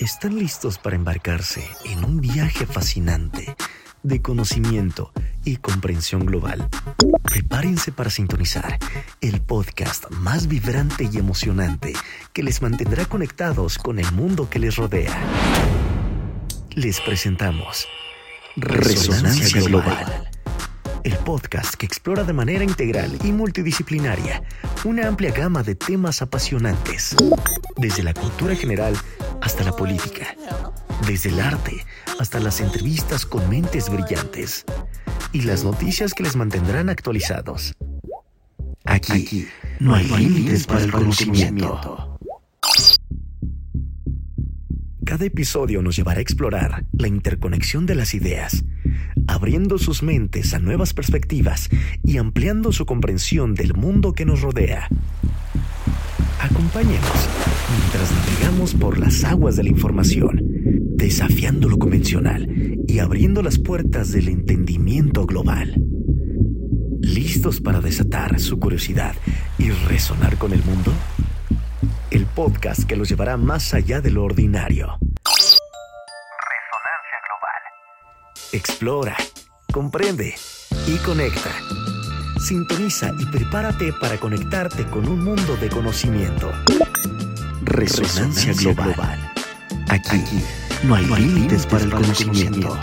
¿Están listos para embarcarse en un viaje fascinante de conocimiento y comprensión global? Prepárense para sintonizar el podcast más vibrante y emocionante que les mantendrá conectados con el mundo que les rodea. Les presentamos Resonancia, global el podcast que explora de manera integral y multidisciplinaria una amplia gama de temas apasionantes, desde la cultura general hasta la política, desde el arte hasta las entrevistas con mentes brillantes y las noticias que les mantendrán actualizados. Aquí, no hay límites para el conocimiento. Cada episodio nos llevará a explorar la interconexión de las ideas, abriendo sus mentes a nuevas perspectivas y ampliando su comprensión del mundo que nos rodea. Acompáñenos mientras navegamos por las aguas de la información, desafiando lo convencional y abriendo las puertas del entendimiento global. ¿Listos para desatar su curiosidad y resonar con el mundo? el podcast que los llevará más allá de lo ordinario. Explora, comprende y conecta. Sintoniza y prepárate para conectarte con un mundo de conocimiento. Resonancia, global. Aquí, no hay, límites para el conocimiento.